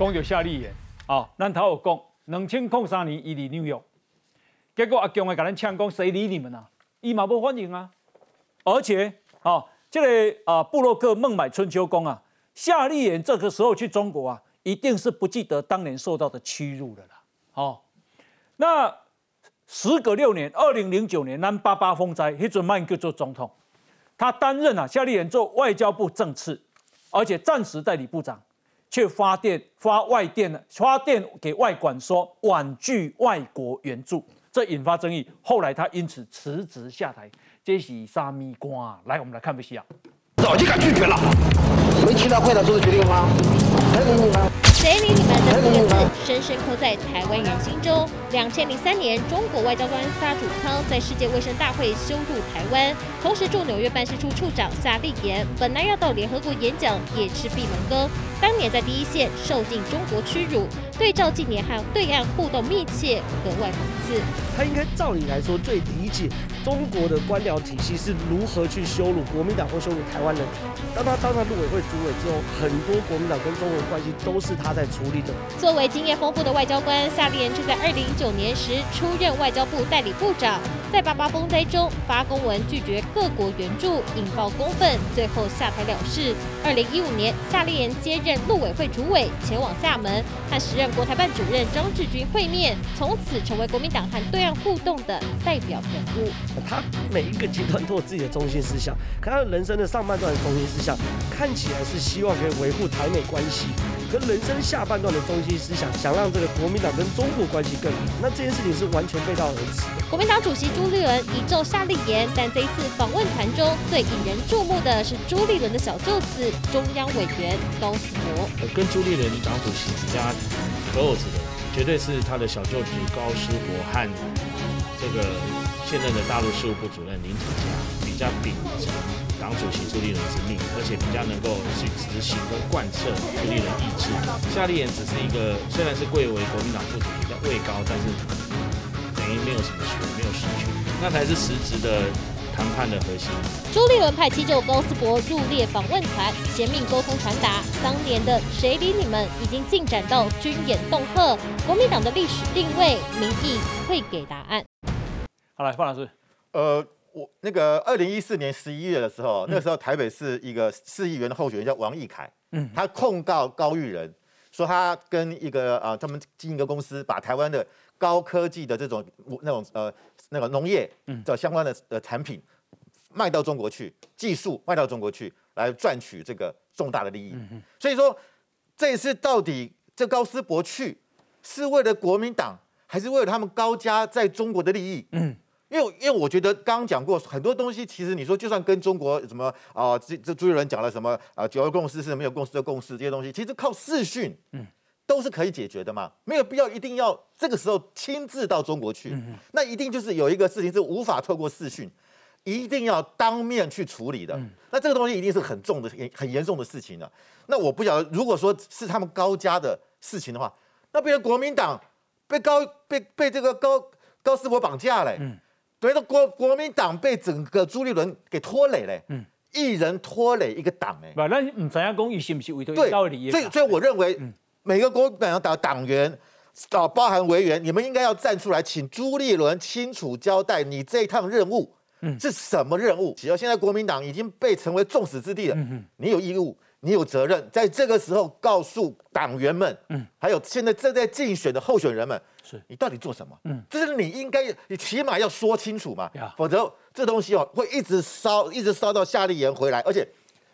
讲到夏立言，哦，咱头有讲，两千零三年伊离纽约，结果阿强会甲咱呛讲，谁理你们啊？伊嘛不欢迎啊！而且，哦，这个啊，布洛克孟买春秋公啊，夏立言这个时候去中国啊，一定是不记得当年受到的屈辱的啦。哦，那时隔六年，二零零九年，南八八风灾，迄阵曼克做总统，他担任啊夏立言做外交部政次，而且暂时代理部长，却发电发外电发电给外管说婉拒外国援助。这引发争议，后来他因此辞职下台。这是沙米瓜，来，我们来看分析啊。早就敢拒绝了，没其他会的做的决定吗？谁理你吗？谁理你们的四个字，深深刻在台湾人心中。两千零三年，中国外交官沙祖康在世界卫生大会羞辱台湾，同时驻纽约办事处处长夏立言本来要到联合国演讲，也吃闭门羹。当年在第一线受尽中国屈辱，对照近年和对岸互动密切，格外讽刺。他应该照理来说最理解中国的官僚体系是如何去羞辱国民党或羞辱台湾人。当他当上陆委会主委之后，很多国民党跟中国的关系都是他在处理的。作为经验丰富的外交官，夏立言却在二零一九年时出任外交部代理部长。在八八风灾中发公文拒绝各国援助，引爆公愤，最后下台了事。二零一五年，夏立言接任陆委会主委，前往厦门和时任国台办主任张志军会面，从此成为国民党和对岸互动的代表人物。他每一个阶段都有自己的中心思想，可他人生的上半段的中心思想看起来是希望可以维护台美关系，可人生下半段的中心思想想让这个国民党跟中国关系更好，那这件事情是完全背道而驰。国民党主席。朱立伦已奏夏立言，但这一次访问团中最引人注目的是朱立伦的小舅子中央委员高思博。跟朱立伦党主席比较 close 的，绝对是他的小舅子高思博和这个现任的大陆事务部主任林楚佳比较秉承党主席朱立伦之命，而且比较能够去执行跟贯彻朱立伦意志。夏立言只是一个虽然是贵为国民党副主席，但位高，但是等于。没有什么权，没有实权，那才是实质的谈判的核心。朱立伦派七舅高斯博入列访问团，衔命沟通传达，当年的谁理你们已经进展到军演恫吓，国民党的历史定位，民意会给答案。好，来范老师，呃，我那个二零一四年十一月的时候，那个时候台北市一个市议员的候选人叫王义凯，嗯，他控告高玉仁，说他跟一个啊，他们经营一个公司，把台湾的。高科技的这种那种呃那个农业的相关的呃产品卖到中国去，技术卖到中国去，来赚取这个重大的利益。所以说这一次到底这高斯博去是为了国民党，还是为了他们高家在中国的利益？嗯，因为因为我觉得刚刚讲过很多东西，其实你说就算跟中国什么啊，这这朱立伦讲了什么啊，九二共识是没有共识的共识，这些东西其实靠视讯，嗯。都是可以解决的嘛，没有必要一定要这个时候亲自到中国去。那一定就是有一个事情是无法透过视讯，一定要当面去处理的。那这个东西一定是很重的、很严重的事情了。那我不晓得，如果说是他们高家的事情的话，那变成国民党被高被被这个高高斯博绑架嘞，等于说国国民党被整个朱立伦给拖累嘞，一人拖累一个党哎。不，那唔知影讲伊是不是为对道理？所以所以我认为。每个国民党党党员，啊，包含委员，你们应该要站出来，请朱立伦清楚交代，你这一趟任务，嗯，是什么任务？只要现在国民党已经被成为众矢之的了，嗯你有义务，你有责任，在这个时候告诉党员们，嗯，还有现在正在竞选的候选人们，是你到底做什么？嗯，这是你应该，你起码要说清楚嘛，否则这东西哦会一直烧，一直烧到夏立言回来，而且。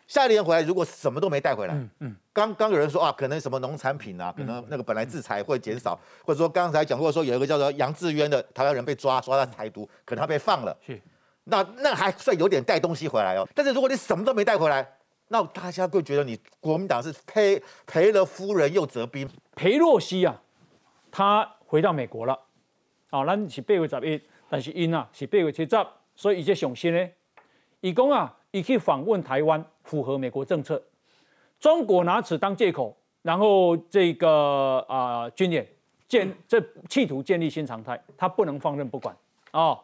下一年回来，如果什么都没带回来，嗯嗯，刚刚有人说啊，可能什么农产品啊，可能那个本来制裁会减少，或者说刚才讲过说有一个叫做杨志渊的台湾人被抓，说他台独，可能他被放了，是，那那还算有点带东西回来哦。但是如果你什么都没带回来，那大家会觉得你国民党是赔赔了夫人又折兵。裴洛西啊，他回到美国了，啊，咱是八月十一，但是因啊是八月七十，所以伊这上新呢，伊讲啊。你去访问台湾，符合美国政策。中国拿此当借口，然后这个啊军演建这企图建立新常态，他不能放任不管啊。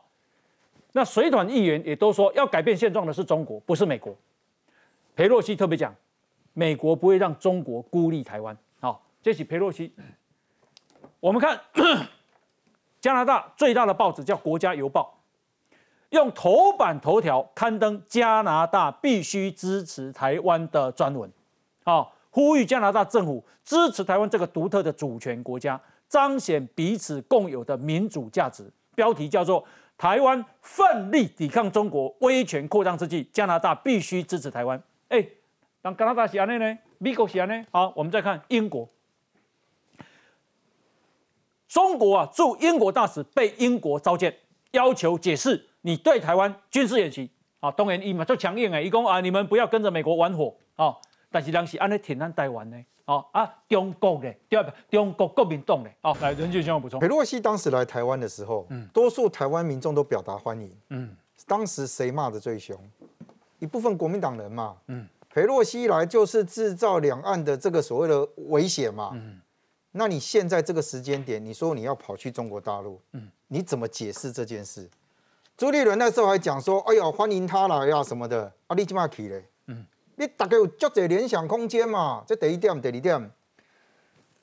那水团议员也都说，要改变现状的是中国，不是美国。裴洛西特别讲，美国不会让中国孤立台湾。好，这是佩洛西。我们看 加拿大最大的报纸叫《国家邮报》，用头版头条刊登加拿大必须支持台湾的专文，啊，呼吁加拿大政府支持台湾这个独特的主权国家，彰显彼此共有的民主价值。标题叫做“台湾奋力抵抗中国威权扩张之际，加拿大必须支持台湾”。哎，当加拿大是安内呢？美国是安内？好，我们再看英国。中国啊，驻英国大使被英国召见，要求解释你对台湾军事演习。啊，东然一嘛就强硬哎，一共啊，你们不要跟着美国玩火。啊，但是当时安尼挺咱台湾呢，哦啊，中国的对不？中国国民党的哦，来任俊先生补充。佩洛西当时来台湾的时候，嗯，多数台湾民众都表达欢迎，嗯，当时谁骂的最凶？一部分国民党人嘛，嗯，佩洛西来就是制造两岸的这个所谓的危险嘛，嗯。那你现在这个时间点，你说你要跑去中国大陆，嗯，你怎么解释这件事？朱立伦那时候还讲说，哎呀，欢迎他来呀什么的，啊，你起码去嘞，嗯，你大概有足者联想空间嘛？这第一点，第二点，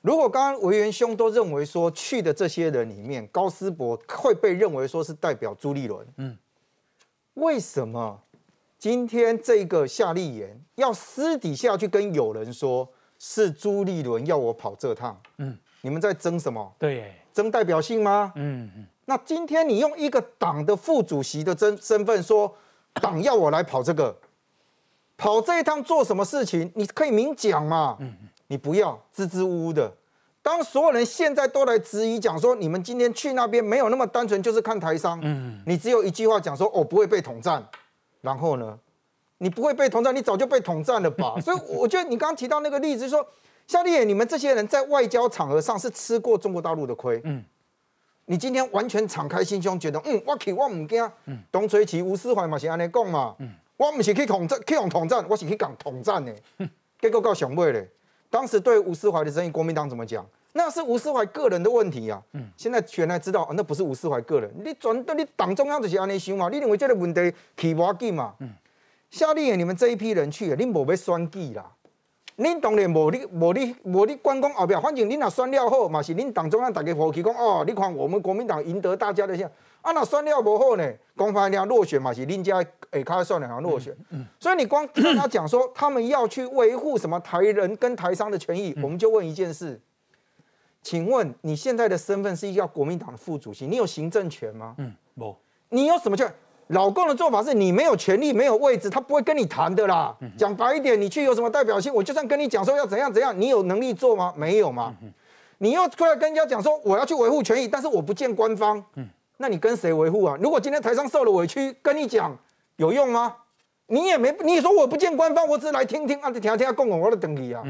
如果刚刚委员兄都认为说去的这些人里面，高思博会被认为说是代表朱立伦，嗯，为什么今天这个夏立言要私底下去跟友人说？是朱立伦要我跑这趟，嗯，你们在争什么？对，争代表性吗？嗯嗯。那今天你用一个党的副主席的身身份说，党要我来跑这个，跑这一趟做什么事情？你可以明讲嘛。嗯嗯。你不要支支吾吾的。当所有人现在都来质疑讲说，你们今天去那边没有那么单纯，就是看台商。嗯。你只有一句话讲说，我不会被统战。然后呢？你不会被统战，你早就被统战了吧？所以我觉得你刚刚提到那个例子，说夏立言，你们这些人在外交场合上是吃过中国大陆的亏。嗯，你今天完全敞开心胸，觉得嗯，我去我唔惊。嗯，东吹旗吴思怀嘛是安尼讲嘛。嗯，我唔是去统战，去用统战，我是去讲统战的。结果告想尾嘞，当时对吴思怀的争议，国民党怎么讲？那是吴思怀个人的问题啊。嗯，现在全来知道，那不是吴思怀个人，你转到你党中央就是安尼想嘛？你认为这个问题起无紧嘛？嗯。夏立言，你们这一批人去，恁无要选举啦。恁当然无你无你无你关公后边，反正恁若选了好嘛，是恁党中央大家呼起讲哦，你看我们国民党赢得大家的像啊，那选了无好呢，公开俩落选嘛，是恁家下卡算两落选。所以你光跟他讲说，他们要去维护什么台人跟台商的权益，我们就问一件事，请问你现在的身份是一个国民党的副主席，你有行政权吗？嗯，无。你有什么权？老共的做法是你没有权利、没有位置，他不会跟你谈的啦。讲白一点，你去有什么代表性？我就算跟你讲说要怎样怎样，你有能力做吗？没有吗？你又过来跟人家讲说我要去维护权益，但是我不见官方。那你跟谁维护啊？如果今天台上受了委屈，跟你讲有用吗？你也没，你说我不见官方，我只是来听听啊，听听下共共我的等你啊。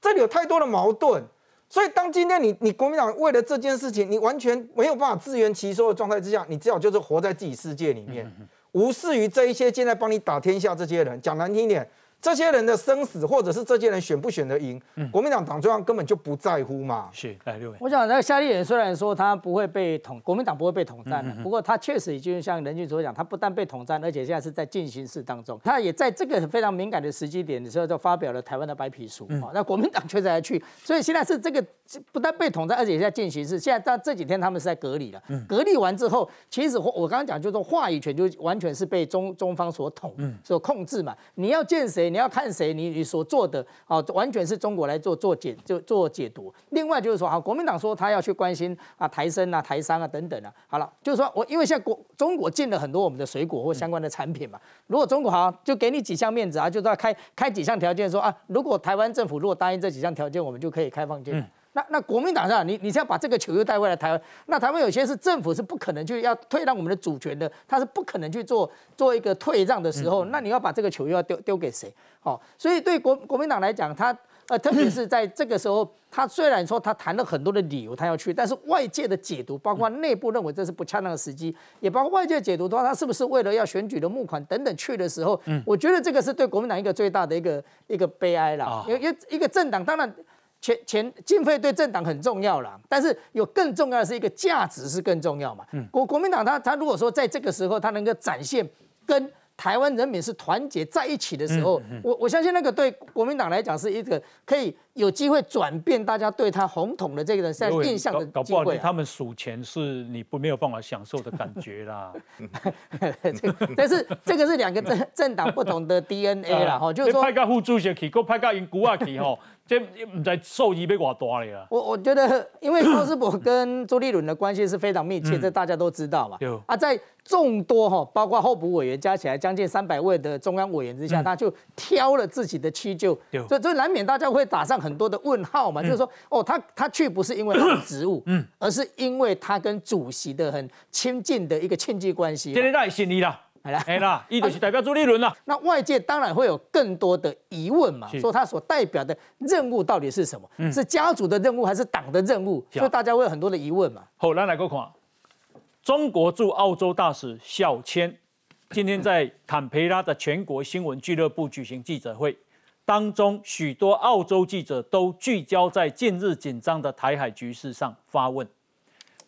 这里有太多的矛盾。所以，当今天你你国民党为了这件事情，你完全没有办法自圆其说的状态之下，你只好就是活在自己世界里面，无视于这一些现在帮你打天下这些人。讲难听一点。这些人的生死，或者是这些人选不选得赢，国民党党中央根本就不在乎嘛。是，来六位。我想那个夏立言虽然说他不会被统，国民党不会被统战的，不过他确实已经像任俊所讲，他不但被统战，而且现在是在进行式当中。他也在这个非常敏感的时机点的时候，就发表了台湾的白皮书。啊，那国民党确实还去，所以现在是这个不但被统战，而且在进行式。现在在这几天他们是在隔离了。隔离完之后，其实我我刚刚讲，就是说话语权就完全是被中中方所统、所控制嘛。你要见谁，你要看谁，你。你所做的啊，完全是中国来做做解就做解读。另外就是说，好，国民党说他要去关心啊台生啊台商啊等等啊。好了，就是说我因为现在国中国进了很多我们的水果或相关的产品嘛。如果中国好就给你几项面子啊，就要开开几项条件说啊，如果台湾政府如果答应这几项条件，我们就可以开放进。那那国民党上，你你是要把这个球又带回来台湾？那台湾有些是政府是不可能去要退让我们的主权的，他是不可能去做做一个退让的时候，那你要把这个球又要丢丢给谁？好，所以对国国民党来讲，他呃，特别是在这个时候，他虽然说他谈了很多的理由，他要去，但是外界的解读，包括内部认为这是不恰当的时机，也包括外界解读的话，他是不是为了要选举的募款等等去的时候，我觉得这个是对国民党一个最大的一个一个悲哀了，因为一个政党当然。钱钱经费对政党很重要啦，但是有更重要的是一个价值是更重要嘛。国国民党他他如果说在这个时候他能够展现跟台湾人民是团结在一起的时候，我我相信那个对国民党来讲是一个可以有机会转变大家对他红统的这个在印象的搞搞不好。他们数钱是你不没有办法享受的感觉啦。这 个但是这个是两个政政党不同的 DNA 啦，哈，就是说你派个副主席去，搁派个因古啊去吼，这唔知受益要偌大咧啦。我我觉得，因为高斯伯跟朱立伦的关系是非常密切，这大家都知道嘛。啊，在众多哈，包括候补委员加起来将近三百位的中央委员之下，他就挑了自己的区就，嗯对所以所以难免大家会打上很多的问号嘛，就是说，哦，他他去不是因为他的职务，嗯，而是因为他跟主席的很亲近的一个亲戚关系嘛。这个咱信你啦，好啦哎啦，伊就是代表朱立伦啦。那外界当然会有更多的疑问嘛，说他所代表的任务到底是什么？是家族的任务还是党的任务？所以大家会有很多的疑问嘛。好，咱来个看，中国驻澳洲大使小千今天在坎培拉的全国新闻俱乐部举行记者会，当中许多澳洲记者都聚焦在近日紧张的台海局势上发问。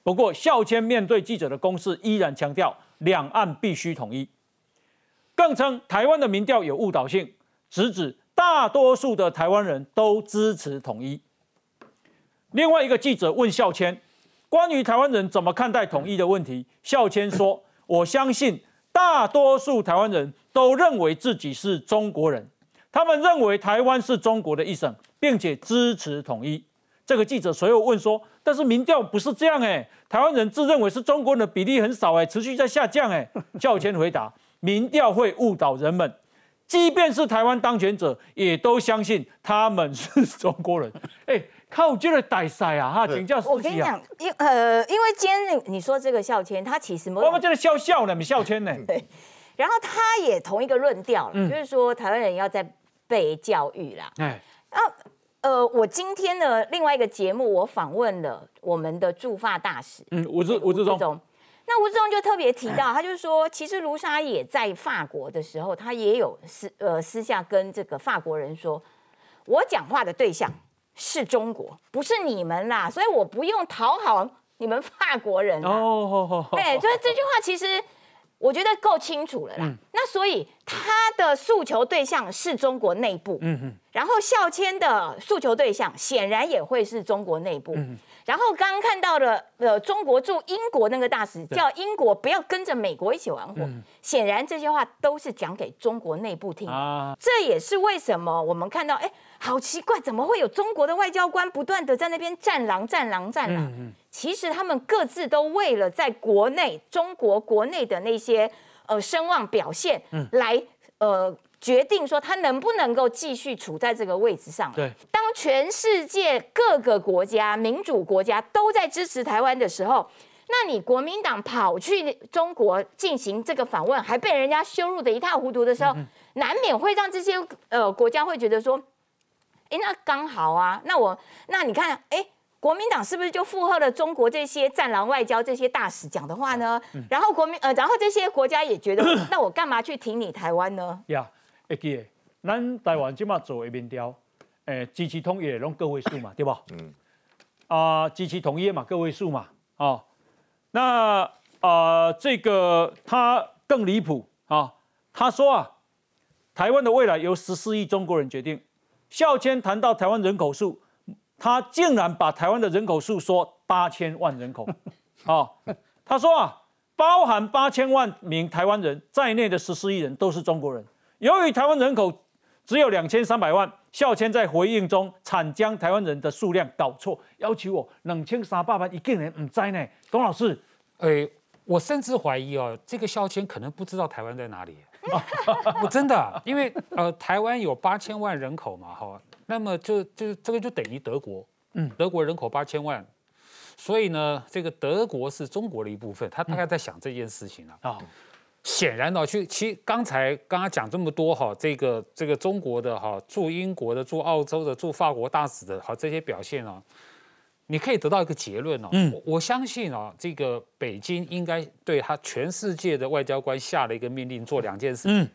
不过，孝谦面对记者的攻势，依然强调两岸必须统一，更称台湾的民调有误导性，直指大多数的台湾人都支持统一。另外一个记者问孝谦，关于台湾人怎么看待统一的问题，孝谦说：“我相信大多数台湾人都认为自己是中国人，他们认为台湾是中国的一省，并且支持统一。”这个记者随后问说：“但是民调不是这样哎，台湾人自认为是中国人的比例很少哎，持续在下降哎。”孝谦回答：“民调会误导人们。”即便是台湾当权者，也都相信他们是中国人。哎、靠这个歹赛啊，哈，请教司机啊，我跟你讲，因呃，因为今天你你说这个孝谦，他其实我们这个笑笑呢，你笑谦呢？对然后他也同一个论调了，嗯就是说台湾人要在被教育啦。哎，然后呃，我今天的另外一个节目，我访问了我们的驻法大使嗯，吴志吴志忠，那吴志忠就特别提到，他就是说，其实卢沙也在法国的时候，他也有私呃私下跟这个法国人说，我讲话的对象是中国，不是你们啦，所以我不用讨好你们法国人啦。哦，好好好，对，就是这句话，其实我觉得够清楚了啦。嗯。那所以他的诉求对象是中国内部，嗯嗯，然后孝谦的诉求对象显然也会是中国内部。嗯然后刚刚看到了，呃，中国驻英国那个大使叫英国不要跟着美国一起玩火，显然这些话都是讲给中国内部听。啊，这也是为什么我们看到，哎，好奇怪，怎么会有中国的外交官不断的在那边战狼、战狼、战狼？嗯其实他们各自都为了在国内中国国内的那些呃声望表现，嗯来呃决定说他能不能够继续处在这个位置上。对，当全世界各个国家民主国家都在支持台湾的时候。那你国民党跑去中国进行这个访问，还被人家羞辱的一塌糊涂的时候，难免会让这些呃国家会觉得说，哎，那刚好啊，那我那你看，哎，国民党是不是就附和了中国这些战狼外交这些大使讲的话呢？然后国民呃，然后这些国家也觉得，那我干嘛去挺你台湾呢？呀，会记得，咱台湾即马做的民调，诶，支持统一的拢个位数嘛，对吧？嗯。啊，支持统一嘛，个位数嘛，哦，那啊，这个他更离谱啊，他说啊，台湾的未来由十四亿中国人决定。孝谦谈到台湾人口数，他竟然把台湾的人口数说八千万人口，啊，他说啊，包含八千万名台湾人在内的十四亿人都是中国人。由于台湾人口只有两千三百万，孝谦在回应中惨将台湾人的数量搞错，要求我两千三百万一个人唔在呢。董老师，诶、我甚至怀疑哦，这个孝谦可能不知道台湾在哪里。我真的啊，因为呃，台湾有八千万人口嘛，哈，那么就就这个就等于德国，嗯，德国人口八千万，所以呢，这个德国是中国的一部分，他大概在想这件事情啊。啊，显然呢，去其实刚才刚刚讲这么多哈，这个这个中国的哈，驻英国的、驻澳洲的、驻法国大使的哈这些表现啊，你可以得到一个结论哦。嗯我我相信啊，这个北京应该对他全世界的外交官下了一个命令，做两件事。嗯，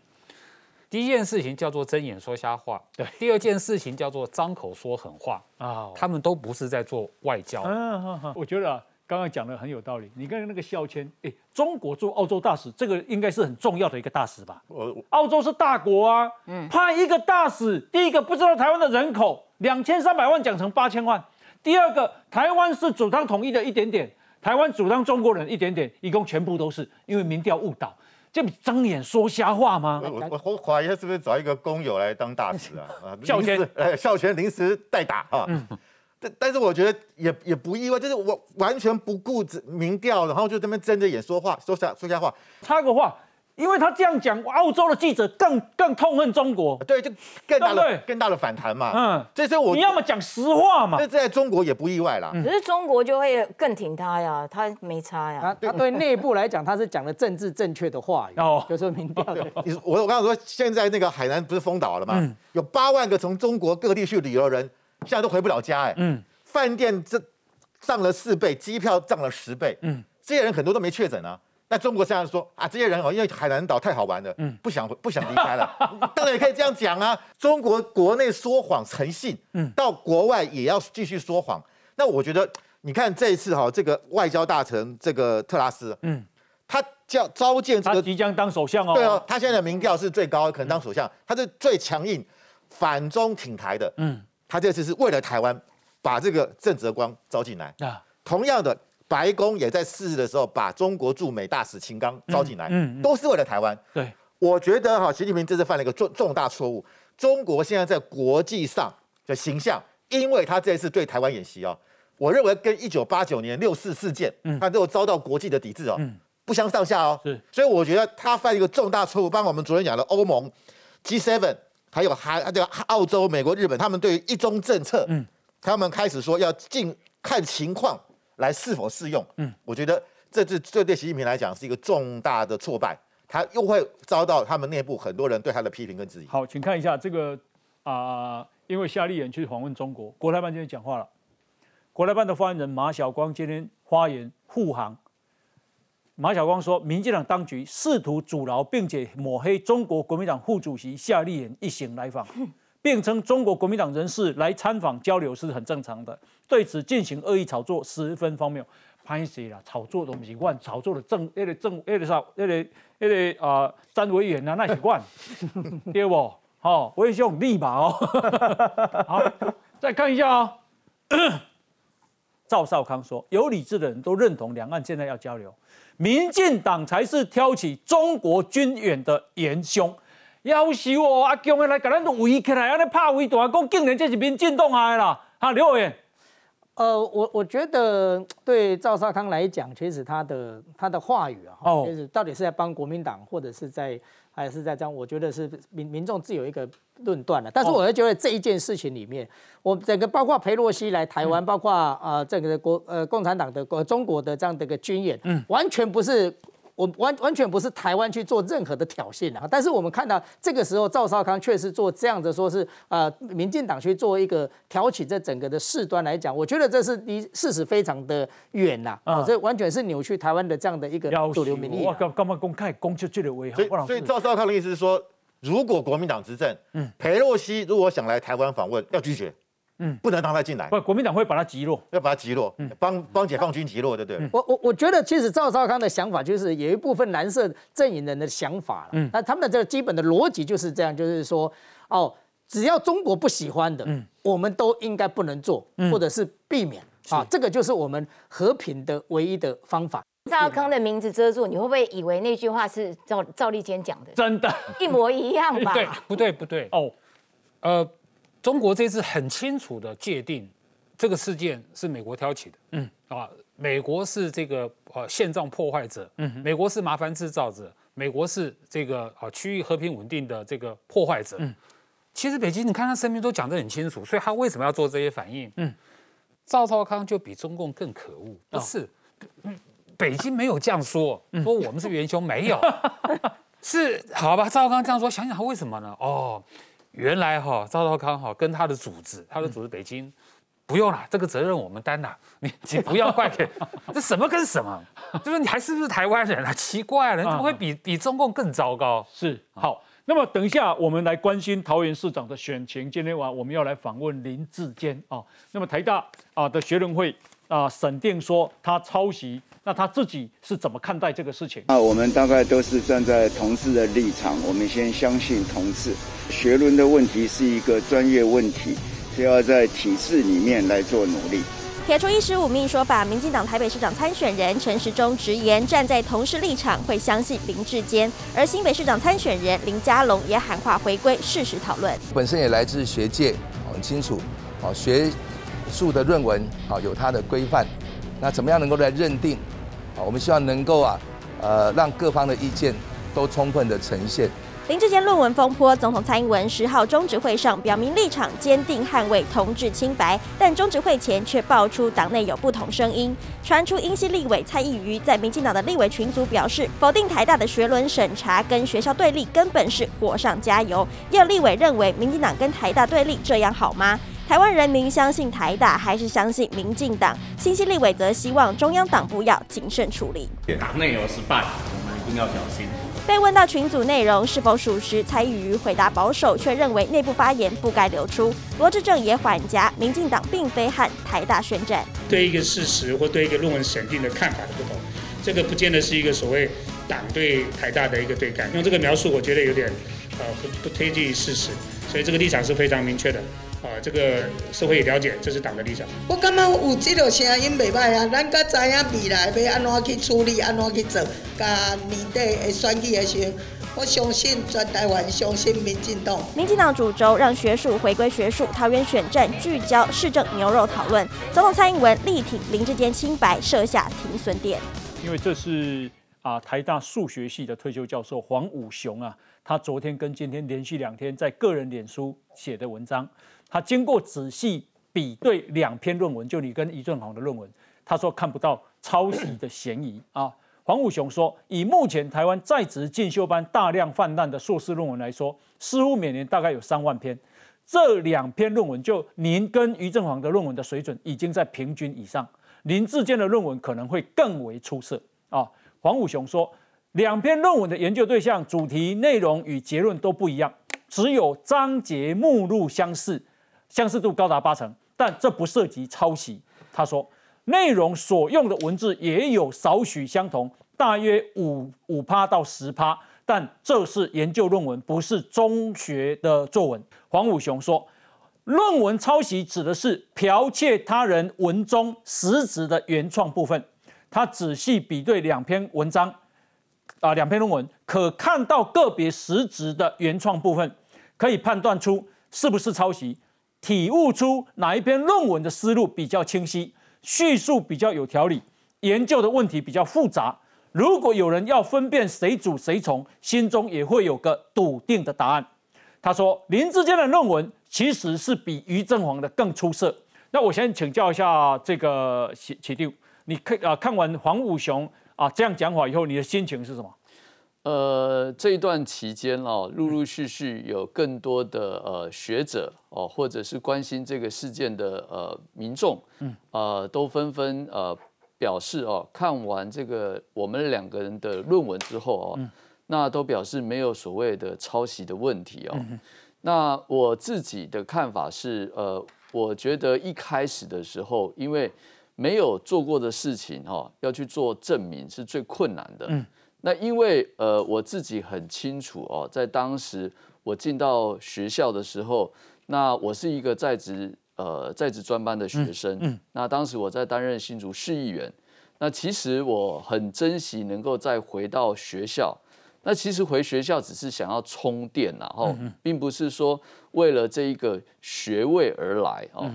第一件事情叫做睁眼说瞎话，对 第二件事情叫做张口说狠话，啊，他们都不是在做外交。嗯，好好我觉得啊，刚刚讲的很有道理。你看那个肖谦，哎，中国驻澳洲大使，这个应该是很重要的一个大使吧？我澳洲是大国啊，嗯派一个大使，第一个不知道台湾的人口两千三百万讲成八千万，第二个台湾是主张统一的一点点，台湾主张中国人一点点，一共全部都是因为民调误导，这不睁眼说瞎话吗？我我我怀疑他是不是找一个工友来当大使啊？啊，孝谦临时，呃，孝全临时代打啊。但但是我觉得也也不意外，就是我完全不顾民调，然后就这边睁着眼说话，说瞎说瞎话。插个话，因为他这样讲，澳洲的记者更更痛恨中国，对，就更大对对的更大的反弹嘛。嗯，这是我你要么讲实话嘛这，在中国也不意外啦。可是中国就会更挺他呀，他没差呀。他他对内部来讲，他是讲的政治正确的话语，哦就说民调的。你我我刚刚说，现在那个海南不是封岛了吗？嗯有八万个从中国各地去旅游的人，现在都回不了家哎。嗯饭店这涨了四倍，机票涨了十倍。嗯这些人很多都没确诊啊。那中国现在说啊，这些人哦，因为海南岛太好玩了，嗯不想不想离开了。当然也可以这样讲啊。中国国内说谎成性，嗯到国外也要继续说谎。那我觉得，你看这一次哈、这个外交大臣这个特拉斯，嗯，他叫召见这个他即将当首相哦。对哦，他现在的民调是最高，可能当首相，他是最强硬、反中挺台的。嗯他这次是为了台湾，把这个郑泽光招进来。啊，同样的，白宫也在四日的时候把中国驻美大使秦刚招进来，嗯嗯嗯都是为了台湾。对，我觉得哈，习近平这次犯了一个重重大错误。中国现在在国际上的形象，因为他这次对台湾演习哦，我认为跟一九八九年六四事件，嗯他都有遭到国际的抵制哦，嗯不相上下哦。是，所以我觉得他犯一个重大错误。包括我们昨天讲的欧盟、G7，还有韩、这个澳洲、美国、日本，他们对于一中政策，嗯他们开始说要进看情况来是否适用。嗯我觉得这这这对习近平来讲是一个重大的挫败，他又会遭到他们内部很多人对他的批评跟质疑。好，请看一下这个啊、因为夏立言去访问中国，国台办今天讲话了。国台办的发言人马晓光今天发言护航。马晓光说，民进党当局试图阻挠并且抹黑中国国民党副主席夏立言一行来访，并称中国国民党人士来参访交流是很正常的，对此进行恶意炒作十分荒谬。拍谁啦？炒作都不是我炒作的政那个政那个啥那个那个啊，詹委员啊，那是惯，对不？好、我也用立马哦。好，再看一下哦。赵少康说，有理智的人都认同两岸现在要交流，民进党才是挑起中国军演的元凶。要死哦，阿强的来给咱围起来，安尼拍围大讲，竟然这是民进党害的啦！哈，刘委员，呃，我我觉得对赵少康来讲，其实他的他的话语啊，哦就是到底是在帮国民党，或者是在还是在这样，我觉得是民民众自有一个论断了。但是哦我会觉得这一件事情里面，我整个包括佩洛西来台湾，包括呃这个国呃共产党的呃中国的这样的一个军演，嗯，完全不是。我完完全不是台湾去做任何的挑衅啊，但是我们看到这个时候赵少康确实做这样的，说是呃民进党去做一个挑起这整个的事端来讲，我觉得这是离事实非常的远呐、啊，啊这完全是扭曲台湾的这样的一个主流民意、我啊。干干嘛公开攻击这个威所以，所以赵少康的意思是说，如果国民党执政，嗯，裴洛西如果想来台湾访问，要拒绝，嗯，不能让他进来，不，国民党会把他击落。要把他击落，帮帮解放军击落，对不对？我我我觉得，其实赵少康的想法就是有一部分蓝色阵营人的想法了。嗯，那他们的这个基本的逻辑就是这样，就是说，哦，只要中国不喜欢的，嗯，我们都应该不能做，或者是避免啊，这个就是我们和平的唯一的方法。赵康的名字遮住，你会不会以为那句话是赵赵立坚讲的？真的一模一样吧？对，不对，不对。哦，呃，中国这次很清楚的界定，这个事件是美国挑起的。嗯啊，美国是这个呃现状破坏者，嗯，美国是麻烦制造者，美国是这个啊区域和平稳定的这个破坏者。嗯，其实北京你看他声明都讲得很清楚，所以他为什么要做这些反应？嗯，赵少康就比中共更可恶，不是？嗯北京没有这样说，说我们是元凶，没有。是好吧？赵少康这样说，想想他为什么呢？哦，原来哈、赵少康哈、跟他的组织，他的组织北京。不用了，这个责任我们担了，你 你不要怪给这什么跟什么，就是你还是不是台湾人啊？奇怪了，你怎么会比比中共更糟糕？是好。那么等一下，我们来关心桃园市长的选情。今天晚我们要来访问林志坚啊。那么台大啊的学人会啊审定说他抄袭，那他自己是怎么看待这个事情？那我们大概都是站在同志的立场，我们先相信同志。学伦的问题是一个专业问题，需要在体制里面来做努力。撇除一十五命说法，民进党台北市长参选人陈时中直言，站在同事立场会相信林志坚；而新北市长参选人林佳龙也喊话回归事实讨论。本身也来自学界，很清楚，哦，学术的论文，好有它的规范，那怎么样能够来认定？啊，我们希望能够啊，呃，让各方的意见都充分的呈现。林志坚论文风波，总统蔡英文十号中执会上表明立场坚定捍卫同志清白，但中执会前却爆出党内有不同声音，传出英系立委蔡意瑜在民进党的立委群组表示，否定台大的学伦审查跟学校对立根本是火上加油。也有立委认为，民进党跟台大对立这样好吗？台湾人民相信台大还是相信民进党？新西立委则希望中央党部要谨慎处理。党内有失败，我们一定要小心。被问到群组内容是否属实，蔡宇瑜回答保守，却认为内部发言不该流出。罗志正也缓颊，民进党并非和台大宣战。对一个事实或对一个论文审定的看法的不同，这个不见得是一个所谓党对台大的一个对干。用这个描述，我觉得有点呃不不贴近事实，所以这个立场是非常明确的。啊，这个社会也了解，这是党的立场。我感觉有这个声音袂歹啊，咱甲知影未来要安怎去处理，安怎去做。甲年底的选举的时候，我相信全台湾相信民进党。民进党主轴让学术回归学术，桃园选战聚焦市政牛肉讨论。总统蔡英文力挺林志坚清白，设下停损点。因为这是啊，台大数学系的退休教授黄武雄啊，他昨天跟今天连续两天在个人脸书写的文章。他经过仔细比对两篇论文，就你跟余正煌的论文，他说看不到抄袭的嫌疑啊。黄武雄说，以目前台湾在职进修班大量泛滥的硕士论文来说，似乎每年大概有三万篇。这两篇论文，就您跟余正煌的论文的水准已经在平均以上，林志坚的论文可能会更为出色啊。黄武雄说，两篇论文的研究对象、主题、内容与结论都不一样，只有章节目录相似。相似度高达八成，但这不涉及抄袭。他说，内容所用的文字也有少许相同，大约五五趴到十趴，但这是研究论文，不是中学的作文。黄武雄说，论文抄袭指的是剽窃他人文中实质的原创部分。他仔细比对两篇文章，啊，两篇论文，可看到个别实质的原创部分，可以判断出是不是抄袭。体悟出哪一篇论文的思路比较清晰，叙述比较有条理，研究的问题比较复杂。如果有人要分辨谁主谁从，心中也会有个笃定的答案。他说林志坚的论文其实是比于正煌的更出色。那我先请教一下这个启启定，你看啊看完黄武雄啊这样讲法以后，你的心情是什么？呃，这一段期间哦，陆陆续续有更多的呃学者哦，或者是关心这个事件的呃民众，嗯，呃，都纷纷呃表示哦，看完这个我们两个人的论文之后哦，那都表示没有所谓的抄袭的问题哦。那我自己的看法是，呃，我觉得一开始的时候，因为没有做过的事情哦，要去做证明是最困难的。嗯。那因为呃我自己很清楚哦，在当时我进到学校的时候，那我是一个在职呃在职专班的学生。嗯。那当时我在担任新竹市议员，那其实我很珍惜能够再回到学校。那其实回学校只是想要充电，然后并不是说为了这一个学位而来哦。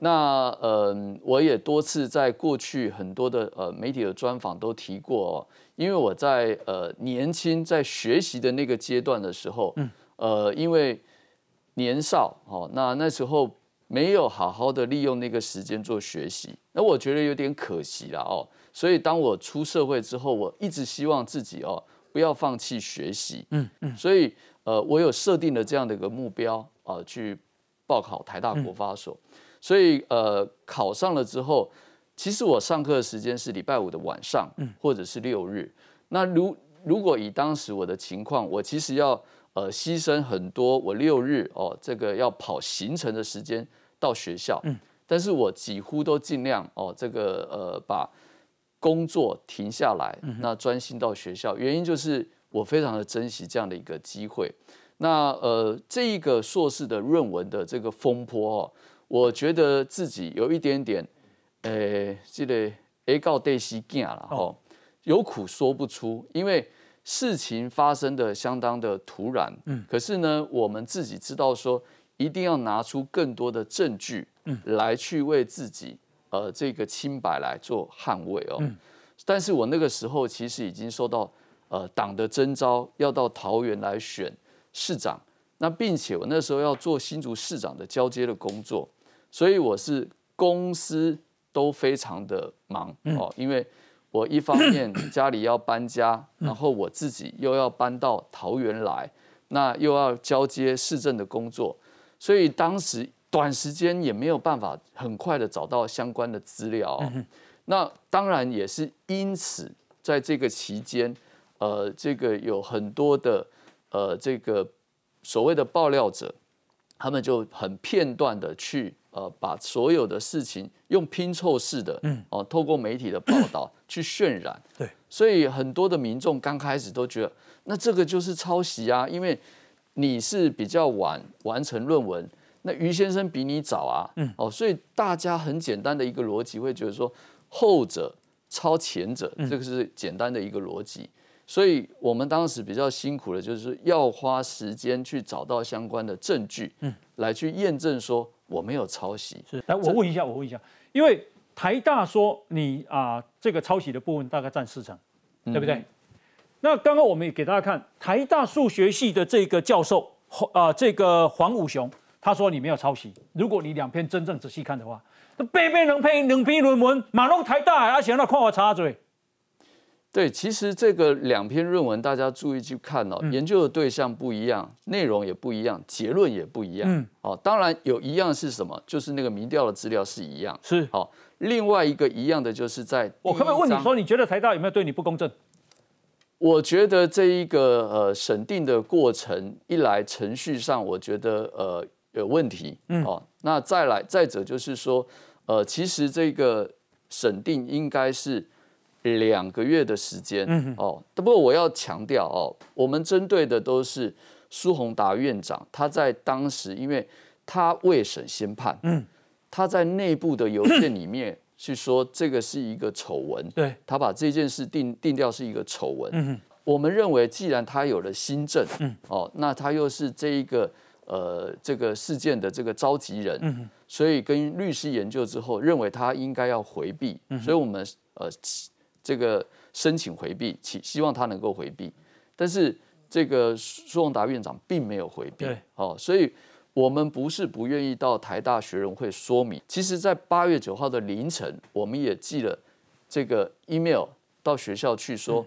那呃我也多次在过去很多的呃媒体的专访都提过。因为我在呃年轻在学习的那个阶段的时候，嗯，呃，因为年少哦，那那时候没有好好的利用那个时间做学习，那我觉得有点可惜了哦。所以当我出社会之后，我一直希望自己哦不要放弃学习，嗯嗯，所以呃我有设定了这样的一个目标啊，去报考台大国发所，所以呃考上了之后。其实我上课的时间是礼拜五的晚上，或者是六日。那如如果以当时我的情况，我其实要呃牺牲很多我六日哦这个要跑行程的时间到学校。但是我几乎都尽量哦，这个呃把工作停下来，那专心到学校。原因就是我非常的珍惜这样的一个机会。那呃，这一个硕士的论文的这个风波哦，我觉得自己有一点点，呃，这个 A 告 day 西见了吼，有苦说不出，因为事情发生的相当的突然。嗯，可是呢，我们自己知道说，一定要拿出更多的证据，嗯，来去为自己呃这个清白来做捍卫哦。嗯，但是我那个时候其实已经受到呃党的征召，要到桃园来选。市长，那并且我那时候要做新竹市长的交接的工作，所以我是公司都非常的忙哦，因为我一方面 家里要搬家，然后我自己又要搬到桃园来，那又要交接市政的工作，所以当时短时间也没有办法很快的找到相关的资料。那当然也是因此，在这个期间，呃，这个有很多的。呃，这个所谓的爆料者，他们就很片段的去呃，把所有的事情用拼凑式的，嗯，哦，透过媒体的报道 去渲染，对，所以很多的民众刚开始都觉得，那这个就是抄袭啊，因为你是比较晚完成论文，那于先生比你早啊，嗯，哦，所以大家很简单的一个逻辑会觉得说，后者抄前者，这个是简单的一个逻辑。所以我们当时比较辛苦的，就是要花时间去找到相关的证据，嗯，来去验证说我没有抄袭。是，来我问一下，我问一下，因为台大说你啊这个抄袭的部分大概占四成，对不对？那刚刚我们也给大家看台大数学系的这个教授，啊这个黄武雄，他说你没有抄袭。如果你两篇真正仔细看的话，那背背两篇两篇论文，马龙台大，而且那看我插嘴。对，其实这个两篇论文，大家注意去看哦，研究的对象不一样，内容也不一样，结论也不一样。嗯，哦，当然有一样是什么？就是那个民调的资料是一样。是，好，另外一个一样的就是在，我可不可以问你说，你觉得台大有没有对你不公正？我觉得这一个呃审定的过程，一来程序上，我觉得呃有问题。嗯，哦，那再来再者就是说，呃，其实这个审定应该是。两个月的时间哦，不过我要强调哦，我们针对的都是苏宏达院长，他在当时，因为他未审先判，嗯，他在内部的邮件里面 去说这个是一个丑闻，对，他把这件事定定调是一个丑闻，嗯我们认为既然他有了新政，嗯，哦，那他又是这一个呃这个事件的这个召集人，嗯所以跟律师研究之后，认为他应该要回避，所以我们呃。这个申请回避，希希望他能够回避，但是这个苏宏达院长并没有回避，哦，所以我们不是不愿意到台大学人会说明。其实，在八月九号的凌晨，我们也寄了这个 email 到学校去，说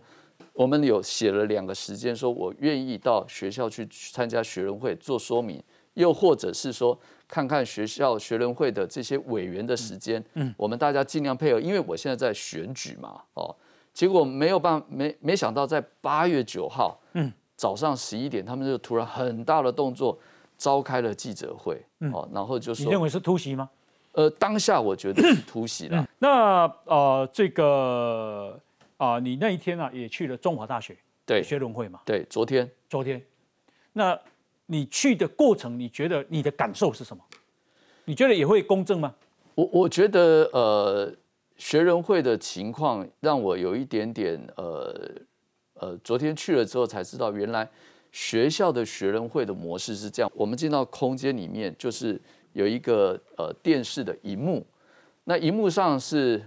我们有写了两个时间，说我愿意到学校去参加学人会做说明，又或者是说。看看学校学联会的这些委员的时间，嗯，我们大家尽量配合，因为我现在在选举嘛，哦，结果没有办，没没想到在八月九号，嗯，早上十一点，他们就突然很大的动作，召开了记者会，哦，然后就说，你认为是突袭吗？呃，当下我觉得是 突袭了。那呃，这个啊，你那一天啊也去了中华大学，对，学联会嘛，对，昨天，昨天，那。你去的过程，你觉得你的感受是什么？你觉得也会公正吗？我我觉得，呃，学人会的情况让我有一点点，呃呃，昨天去了之后才知道，原来学校的学人会的模式是这样：我们进到空间里面，就是有一个呃电视的荧幕，那荧幕上是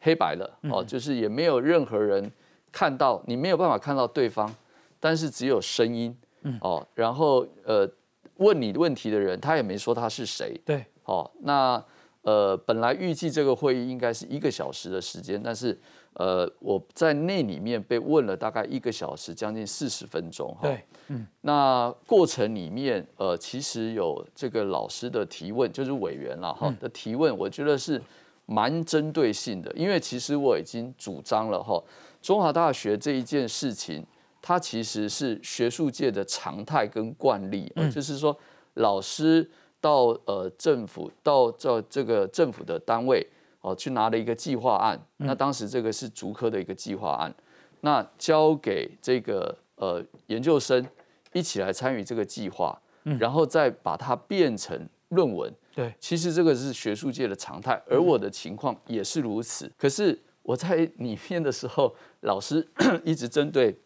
黑白的哦，就是也没有任何人看到，你没有办法看到对方，但是只有声音。哦，然后呃，问你问题的人，他也没说他是谁。对，哦，那呃，本来预计这个会议应该是一个小时的时间，但是呃，我在那里面被问了大概一个小时，将近四十分钟。对，嗯，那过程里面呃，其实有这个老师的提问，就是委员了哈的提问，我觉得是蛮针对性的，因为其实我已经主张了哈，中华大学这一件事情。它其实是学术界的常态跟惯例，就是说老师到呃政府到这这个政府的单位哦去拿了一个计划案，那当时这个是竹科的一个计划案，那交给这个呃研究生一起来参与这个计划，然后再把它变成论文。对，其实这个是学术界的常态，而我的情况也是如此。可是我在里面的时候，老师 一直针对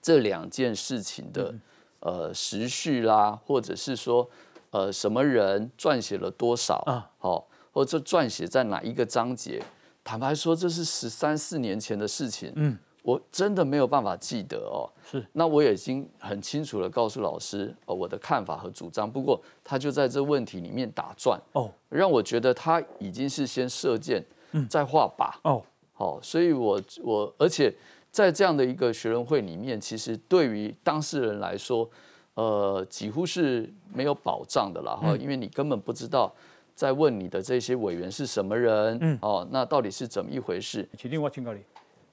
这两件事情的呃时序啦，或者是说呃什么人撰写了多少啊，好，或者撰写在哪一个章节，坦白说，这是十三四年前的事情，嗯，我真的没有办法记得哦。是，那我已经很清楚的告诉老师，呃，我的看法和主张。不过他就在这问题里面打转，哦，让我觉得他已经是先射箭，嗯，再画靶，哦，好，所以我我而且在这样的一个学人会里面，其实对于当事人来说，呃，几乎是没有保障的了哈，因为你根本不知道在问你的这些委员是什么人，嗯，哦，那到底是怎么一回事？请另外请教你。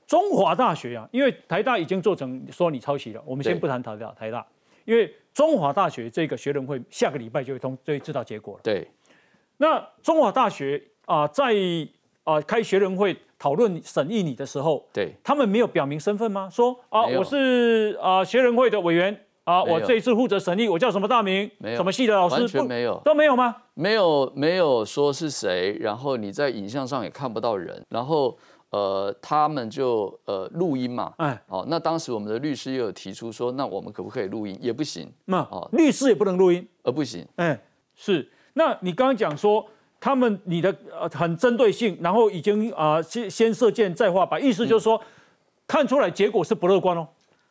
中华大学啊，因为台大已经做成说你抄袭了，我们先不谈台大，台大，因为中华大学这个学人会下个礼拜就会通就会知道结果了。对，那中华大学啊，在啊开学人会讨论审议你的时候，对，他们没有表明身份吗？说啊，我是啊学人会的委员啊，我这一次负责审议，我叫什么大名，没有。什么系的老师，完全没有。都没有吗？没有没有说是谁，然后你在影像上也看不到人，然后呃他们就呃录音嘛，哎，哦，那当时我们的律师也有提出说，那我们可不可以录音？也不行，那哦，律师也不能录音，呃不行，哎，是。那你刚刚讲说他们你的呃很针对性，然后已经啊、先先射箭再画靶，意思就是说、看出来结果是不乐观哦。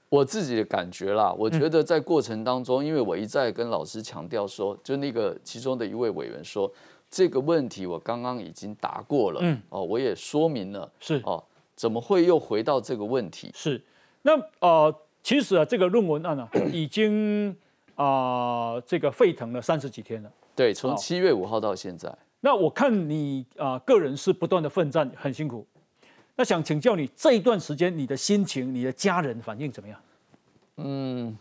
我自己的感觉啦，我觉得在过程当中，因为我一再跟老师强调说，就那个其中的一位委员说，这个问题我刚刚已经答过了，嗯。哦，我也说明了，是。哦，怎么会又回到这个问题？是，那呃，其实啊，这个论文案啊，已经啊、这个沸腾了三十几天了。对，从哦。七月五号到现在，那我看你啊、个人是不断的奋战，很辛苦。那想请教你这一段时间你的心情，你的家人反应怎么样？嗯，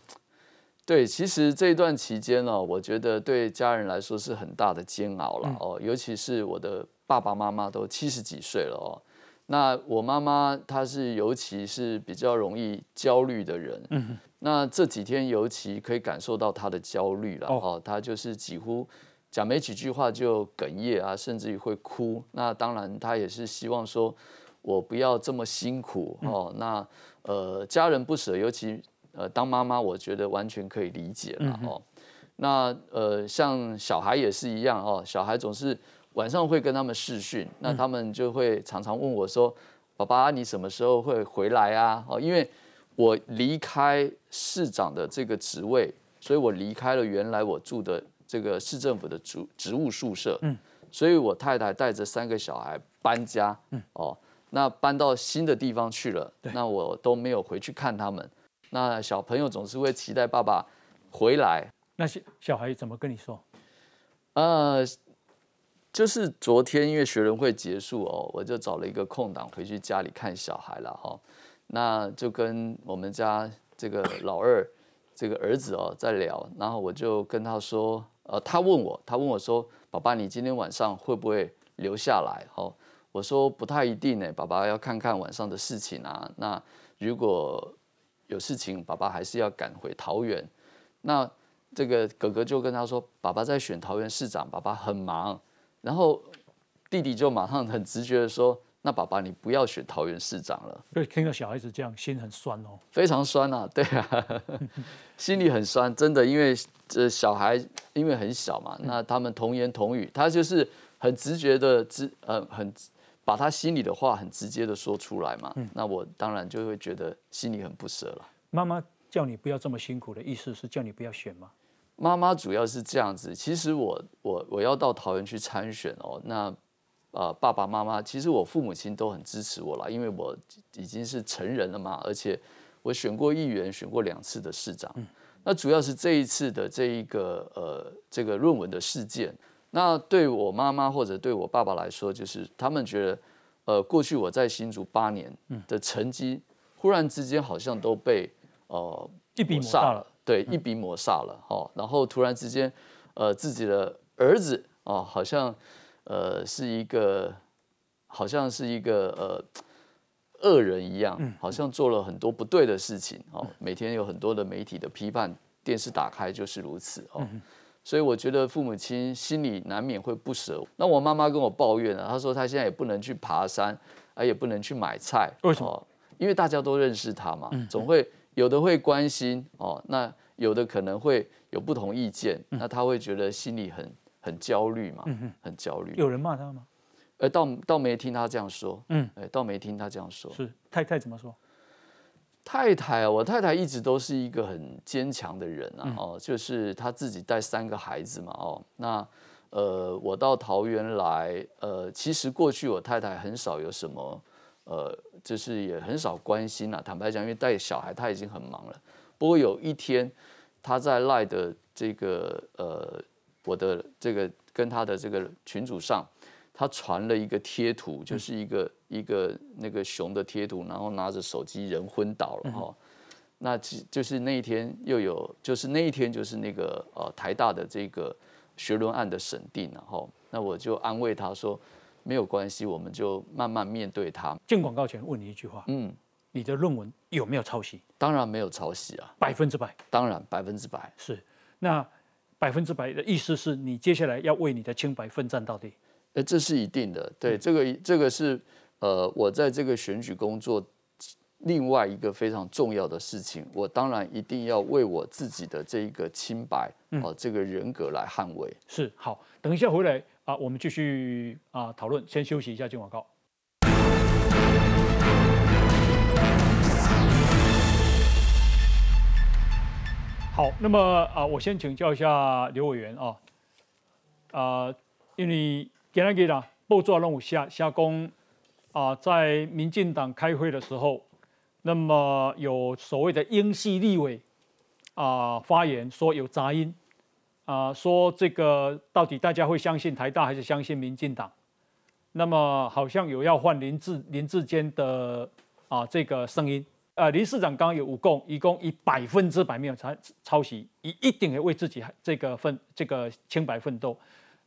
对，其实这一段期间呢、我觉得对家人来说是很大的煎熬了哦，尤其是我的爸爸妈妈都七十几岁了哦。那我妈妈她是尤其是比较容易焦虑的人，嗯那这几天尤其可以感受到她的焦虑了哦，她就是几乎讲没几句话就哽咽啊，甚至于会哭。那当然，他也是希望说我不要这么辛苦哦。那呃，家人不舍，尤其呃当妈妈，我觉得完全可以理解了哦。那呃，像小孩也是一样哦，小孩总是晚上会跟他们视讯，那他们就会常常问我说：“爸爸，你什么时候会回来啊？”哦，因为我离开市长的这个职位，所以我离开了原来我住的这个市政府的职职务宿舍，嗯，所以我太太带着三个小孩搬家，嗯，哦，那搬到新的地方去了，那我都没有回去看他们。那小朋友总是会期待爸爸回来，那些小孩怎么跟你说？呃，就是昨天因为学人会结束哦，我就找了一个空档回去家里看小孩了哈、那就跟我们家这个老二这个儿子哦在聊，然后我就跟他说，呃，他问我，他问我说，爸爸，你今天晚上会不会留下来？哦，我说不太一定呢，爸爸要看看晚上的事情啊。那如果有事情，爸爸还是要赶回桃园。那这个哥哥就跟他说：“爸爸在选桃园市长，爸爸很忙。”然后弟弟就马上很直觉的说：“那爸爸你不要选桃园市长了。对，听到小孩子这样，心很酸哦。”非常酸啊，对啊，心里很酸，真的，因为这小孩因为很小嘛，那他们童言童语，他就是很直觉的直呃很把他心里的话很直接的说出来嘛，那我当然就会觉得心里很不舍了。妈妈叫你不要这么辛苦的意思是叫你不要选吗？妈妈主要是这样子，其实我我我要到桃园去参选哦，那呃爸爸妈妈其实我父母亲都很支持我啦，因为我已经是成人了嘛，而且我选过议员，选过两次的市长，那主要是这一次的这一个呃这个论文的事件，那对我妈妈或者对我爸爸来说，就是他们觉得呃过去我在新竹八年的成绩，忽然之间好像都被呃一笔抹煞煞了。对，一笔抹煞了哈、哦。然后突然之间，呃，自己的儿子哦，好像呃是一个，好像是一个呃恶人一样，好像做了很多不对的事情哦。每天有很多的媒体的批判，电视打开就是如此哦。所以我觉得父母亲心里难免会不舍。那我妈妈跟我抱怨啊，她说她现在也不能去爬山，啊也不能去买菜，为什么？因为大家都认识她嘛，总会有的会关心哦，那有的可能会有不同意见，那她会觉得心里很很焦虑嘛，很焦虑。有人骂他吗？呃，倒倒没听他这样说，嗯，哎，倒没听他这样说。是太太怎么说？太太啊，我太太一直都是一个很坚强的人啊，哦，就是她自己带三个孩子嘛，哦，那呃，我到桃园来，呃，其实过去我太太很少有什么，呃，就是也很少关心啊。坦白讲，因为带小孩，她已经很忙了。不过有一天，她在赖的这个呃，我的这个跟他的这个群组上。他传了一个贴图，就是一个一个那个熊的贴图，然后拿着手机人昏倒了哈。那就是那一天又有，就是那一天就是那个呃台大的这个学伦案的审定，然后那我就安慰他说没有关系，我们就慢慢面对他。进广告前问你一句话，嗯，你的论文有没有抄袭？当然没有抄袭啊，百分之百。当然百分之百是。那百分之百的意思是你接下来要为你的清白奋战到底。呃，这是一定的，对，这个这个是呃，我在这个选举工作另外一个非常重要的事情，我当然一定要为我自己的这一个清白哦，这个人格来捍卫。是好，等一下回来啊，我们继续啊讨论，先休息一下，进广告。好，那么啊，我先请教一下刘委员啊，啊，因为。今日啦，报纸拢有写写讲啊，在民进党开会的时候，那么有所谓的英系立委啊发言说有杂音啊，说这个到底大家会相信台大还是相信民进党？那么好像有要换林志林志坚的啊这个声音。呃，林市长刚刚有五共，一共以百分之百没有抄抄袭，一一定会为自己这个奋这个清白奋斗。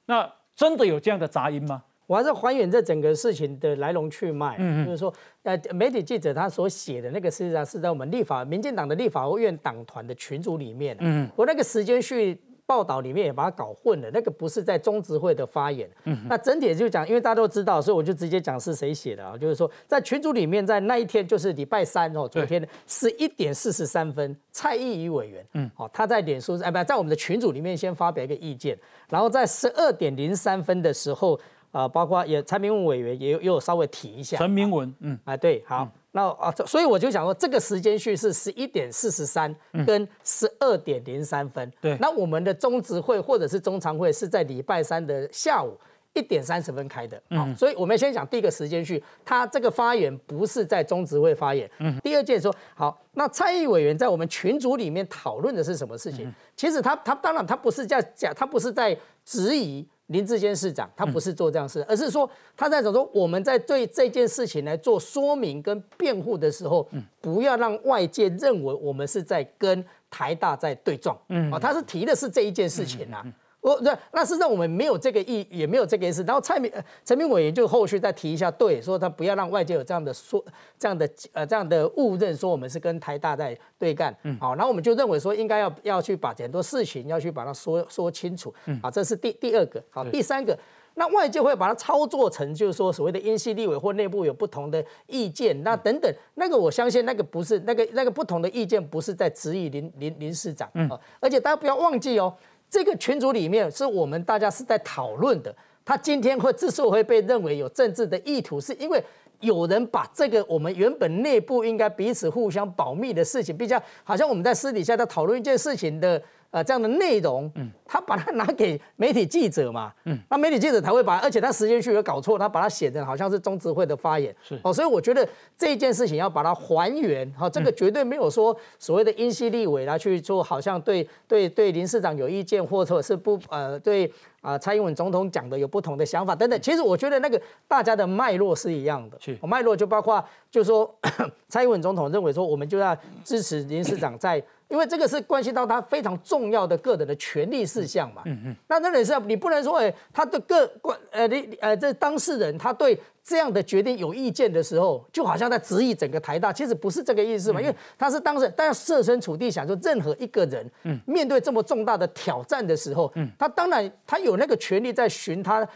那真的有这样的杂音吗？我还是还原这整个事情的来龙去脉。嗯就是说，呃，媒体记者他所写的那个，实际上是在我们立法民进党的立法院党团的群组里面。嗯，我那个时间序报道里面也把它搞混了，那个不是在中执会的发言。嗯，那整体就讲，因为大家都知道，所以我就直接讲是谁写的啊？就是说，在群组里面，在那一天就是礼拜三哦，昨天十一点四十三分，蔡意宇委员，嗯，哦，他在脸书哎不，在我们的群组里面先发表一个意见。然后在十二点零三分的时候，啊，包括也蔡明文委员也有也有稍微提一下。陈明文，嗯，啊，对，好，那啊，所以我就想说，这个时间序是十一点四十三跟十二点零三分。对，那我们的中执会或者是中常会是在礼拜三的下午一点三十分开的。嗯，所以我们先讲第一个时间序，他这个发言不是在中执会发言。嗯，第二件说，好，那参议委员在我们群组里面讨论的是什么事情？其实他他当然他不是在讲，他不是在质疑林志坚市长，他不是做这样事，而是说他在讲说我们在对这件事情来做说明跟辩护的时候，不要让外界认为我们是在跟台大在对撞。嗯，啊，他是提的是这一件事情呐。我那那是让我们没有这个意，也没有这个意思。然后蔡明陈明委员就后续再提一下，对，说他不要让外界有这样的说这样的呃这样的误认，说我们是跟台大在对干。嗯，好，然后我们就认为说应该要要去把很多事情要去把它说说清楚。嗯，好，这是第第二个。好，第三个，那外界会把它操作成就是说所谓的英系立委或内部有不同的意见，那等等，那个我相信那个不是那个那个不同的意见不是在质疑林林林市长。嗯，而且大家不要忘记哦。这个群组里面是我们大家是在讨论的。他今天会之所以会被认为有政治的意图，是因为有人把这个我们原本内部应该彼此互相保密的事情，比较好像我们在私底下在讨论一件事情的。呃，这样的内容，嗯，他把它拿给媒体记者嘛，嗯，那媒体记者才会把，而且他时间序有搞错，他把它写的好像是中执会的发言，是。哦，所以我觉得这件事情要把它还原，哈，这个绝对没有说所谓的因系立委来去做，好像对对对林市长有意见，或者是不呃对啊蔡英文总统讲的有不同的想法等等，其实我觉得那个大家的脉络是一样的，是脉络就包括就说 蔡英文总统认为说我们就要支持林市长在。因为这个是关系到他非常重要的个人的权利事项嘛。嗯嗯。那那也是你不能说，哎，他的个关呃你呃这当事人他对这样的决定有意见的时候，就好像在质疑整个台大，其实不是这个意思嘛。因为他是当事人，但要设身处地想，说任何一个人，嗯，面对这么重大的挑战的时候，嗯，他当然他有那个权利在寻他。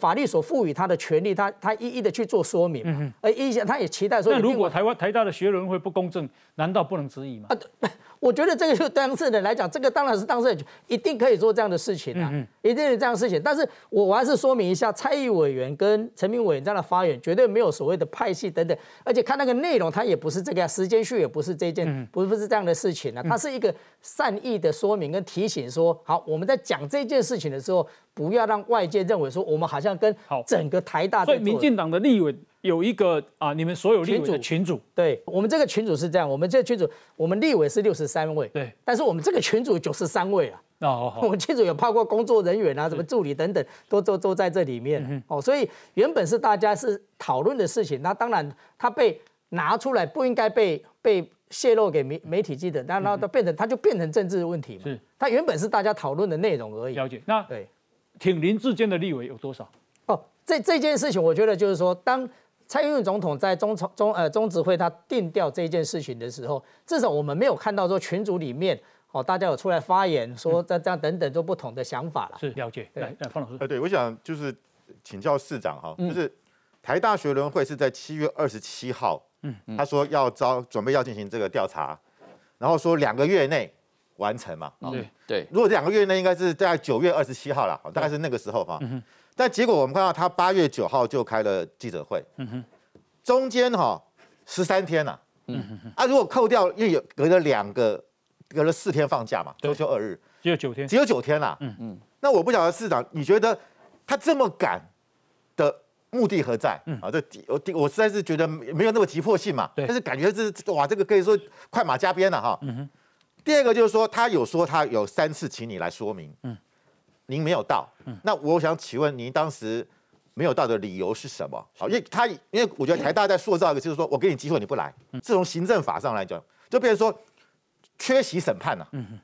法律所赋予他的权利，他他一一的去做说明，嗯而一些他也期待说，那如果台湾台大的学伦会不公正，难道不能质疑吗？我觉得这个就当事人来讲，这个当然是当事人一定可以做这样的事情啊，一定是这样的事情。但是我我还是说明一下，蔡议委员跟陈明委员这样的发言，绝对没有所谓的派系等等，而且看那个内容，他也不是这个样，时间序也不是这件，不不是这样的事情啊，他是一个善意的说明跟提醒，说好我们在讲这件事情的时候，不要让外界认为说我们好像跟整个台大，所以民进党的立委。有一个啊，你们所有立委的群主，对我们这个群主是这样，我们这个群主，我们立委是六十三位，对，但是我们这个群主九十三位啊，哦，我们群主有包括工作人员啊，什么助理等等，都都都在这里面，哦，所以原本是大家是讨论的事情，那当然他被拿出来不应该被被泄露给媒媒体记者，那那都变成他就变成政治问题嘛，是，他原本是大家讨论的内容而已，了解，那对，挺林志坚的立委有多少？哦，这这件事情，我觉得就是说当。蔡英文总统在中中呃中执会他定调这件事情的时候，至少我们没有看到说群组里面哦，大家有出来发言说这这样等等都不同的想法了。是了解，来来方老师。呃，对，我想就是请教市长哈，就是台大学联会是在七月二十七号，嗯，他说要招准备要进行这个调查，然后说两个月内完成嘛。对对，如果两个月内应该是在九月二十七号了，大概是那个时候哈。但结果我们看到他八月九号就开了记者会，嗯，中间哈十三天呐，啊如果扣掉，因为有隔了两个，隔了四天放假嘛，周休二日，只有九天，只有九天啦，嗯。嗯，那我不晓得市长，你觉得他这么赶的目的何在？嗯。啊，这我我实在是觉得没有那么急迫性嘛，对，但是感觉是哇，这个可以说快马加鞭了哈，嗯哼。第二个就是说，他有说他有三次请你来说明，嗯。您没有到，那我想请问您当时没有到的理由是什么？好，因为他因为我觉得台大在塑造一个，就是说我给你机会你不来，这从行政法上来讲，就变成说缺席审判了。嗯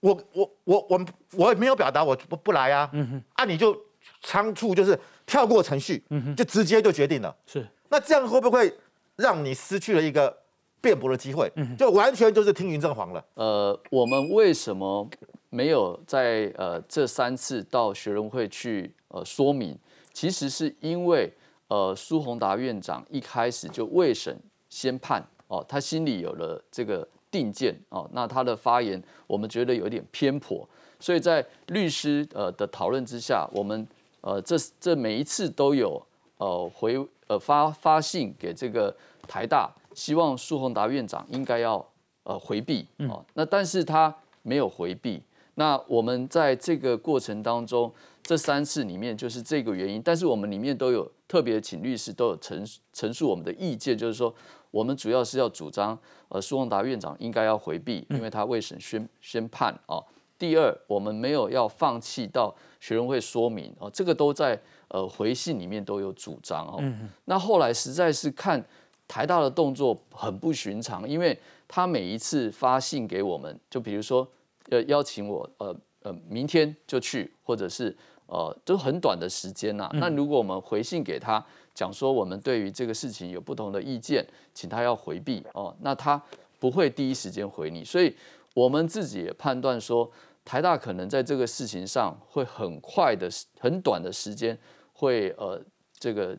我我我我我没有表达我不不来啊。嗯哼，啊你就仓促就是跳过程序，嗯哼，就直接就决定了。是，那这样会不会让你失去了一个辩驳的机会？嗯就完全就是听云正黄了。呃，我们为什么？没有在呃这三次到学人会去呃说明，其实是因为呃苏宏达院长一开始就未审先判哦，他心里有了这个定见哦，那他的发言我们觉得有点偏颇，所以在律师呃的讨论之下，我们呃这这每一次都有呃回呃发发信给这个台大，希望苏宏达院长应该要呃回避哦，那但是他没有回避。那我们在这个过程当中，这三次里面就是这个原因，但是我们里面都有特别请律师都有陈陈述我们的意见，就是说我们主要是要主张，呃，苏宏达院长应该要回避，因为他未审宣宣判啊。第二，我们没有要放弃到学生会说明哦，这个都在呃回信里面都有主张哦。那后来实在是看台大的动作很不寻常，因为他每一次发信给我们，就比如说。要邀请我，呃呃，明天就去，或者是呃，都很短的时间呐。那如果我们回信给他，讲说我们对于这个事情有不同的意见，请他要回避哦，那他不会第一时间回你。所以我们自己也判断说，台大可能在这个事情上会很快的、很短的时间会呃，这个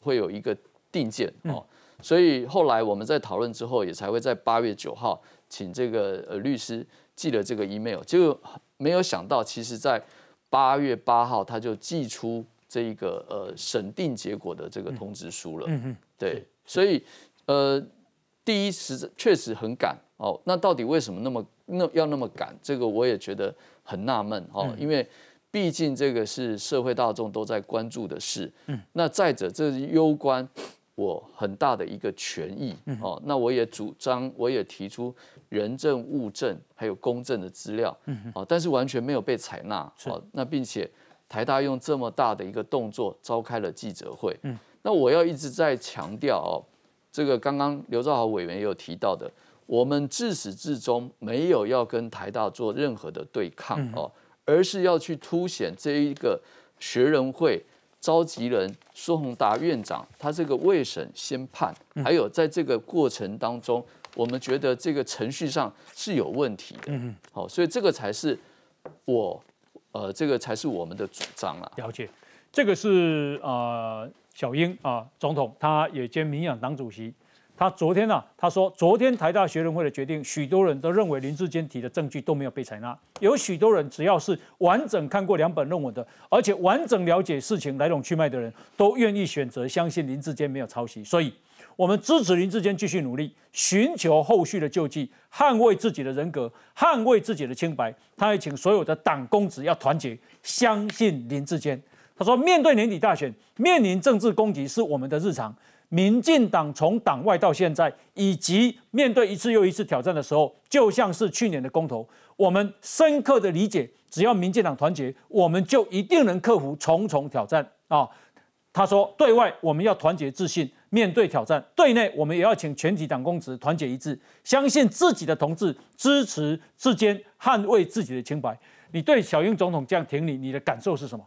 会有一个定见哦。所以后来我们在讨论之后，也才会在八月九号请这个呃律师。寄了这个 email，就没有想到，其实，在八月八号他就寄出这一个呃审定结果的这个通知书了。嗯嗯，对，所以呃，第一实确实很赶哦。那到底为什么那么那要那么赶？这个我也觉得很纳闷哦。因为毕竟这个是社会大众都在关注的事。嗯，那再者，这是攸关我很大的一个权益哦。那我也主张，我也提出。人证、物证还有公证的资料，嗯，啊，但是完全没有被采纳，啊，那并且台大用这么大的一个动作召开了记者会，嗯，那我要一直在强调哦，这个刚刚刘兆豪委员也有提到的，我们自始至终没有要跟台大做任何的对抗哦，而是要去凸显这一个学人会召集人苏宏达院长他这个未审先判，还有在这个过程当中，我们觉得这个程序上是有问题的。嗯好，所以这个才是我呃，这个才是我们的主张啊。了解，这个是呃小英啊总统，他也兼民养党主席。他昨天呢，他说昨天台大学生会的决定，许多人都认为林志坚提的证据都没有被采纳。有许多人只要是完整看过两本论文的，而且完整了解事情来龙去脉的人，都愿意选择相信林志坚没有抄袭。所以，我们支持林志坚继续努力，寻求后续的救济，捍卫自己的人格，捍卫自己的清白。他也请所有的党公子要团结，相信林志坚。他说，面对年底大选，面临政治攻击是我们的日常。民进党从党外到现在，以及面对一次又一次挑战的时候，就像是去年的公投，我们深刻的理解，只要民进党团结，我们就一定能克服重重挑战啊！他说，对外我们要团结自信，面对挑战；对内我们也要请全体党公职团结一致，相信自己的同志，支持志坚，捍卫自己的清白。你对小英总统这样挺你，你的感受是什么？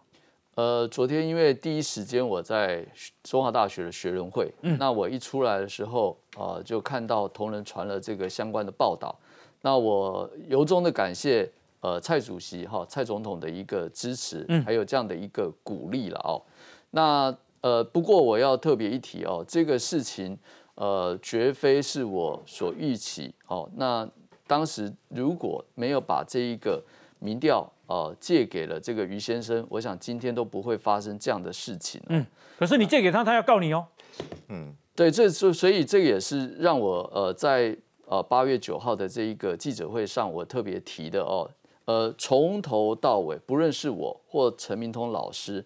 呃，昨天因为第一时间我在中华大学的学人会，嗯，那我一出来的时候，呃，就看到同仁传了这个相关的报道，那我由衷的感谢呃蔡主席哈蔡总统的一个支持，嗯，还有这样的一个鼓励了哦。那呃，不过我要特别一提哦，这个事情呃绝非是我所预期哦。那当时如果没有把这一个民调。呃，借给了这个于先生，我想今天都不会发生这样的事情。嗯，可是你借给他，他要告你哦。嗯，对，这所所以这个也是让我呃在呃八月九号的这一个记者会上，我特别提的哦。呃，从头到尾，不论是我或陈明通老师，